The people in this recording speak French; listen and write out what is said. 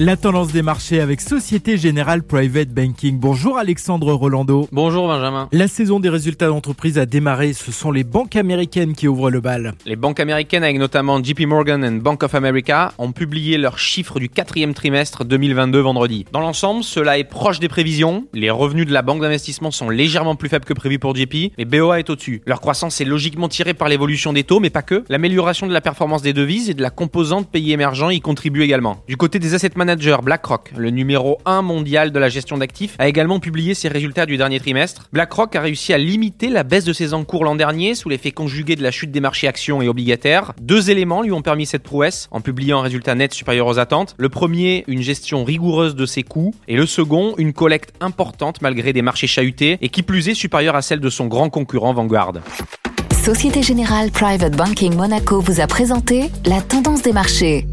La tendance des marchés avec Société Générale Private Banking. Bonjour Alexandre Rolando. Bonjour Benjamin. La saison des résultats d'entreprise a démarré. Ce sont les banques américaines qui ouvrent le bal. Les banques américaines, avec notamment JP Morgan et Bank of America, ont publié leurs chiffres du quatrième trimestre 2022 vendredi. Dans l'ensemble, cela est proche des prévisions. Les revenus de la banque d'investissement sont légèrement plus faibles que prévu pour JP, mais BOA est au-dessus. Leur croissance est logiquement tirée par l'évolution des taux, mais pas que. L'amélioration de la performance des devises et de la composante pays émergents y contribue également. Du côté des asset managers, BlackRock, le numéro 1 mondial de la gestion d'actifs, a également publié ses résultats du dernier trimestre. BlackRock a réussi à limiter la baisse de ses encours l'an dernier sous l'effet conjugué de la chute des marchés actions et obligataires. Deux éléments lui ont permis cette prouesse en publiant un résultat net supérieur aux attentes. Le premier, une gestion rigoureuse de ses coûts et le second, une collecte importante malgré des marchés chahutés et qui plus est supérieure à celle de son grand concurrent Vanguard. Société Générale Private Banking Monaco vous a présenté la tendance des marchés.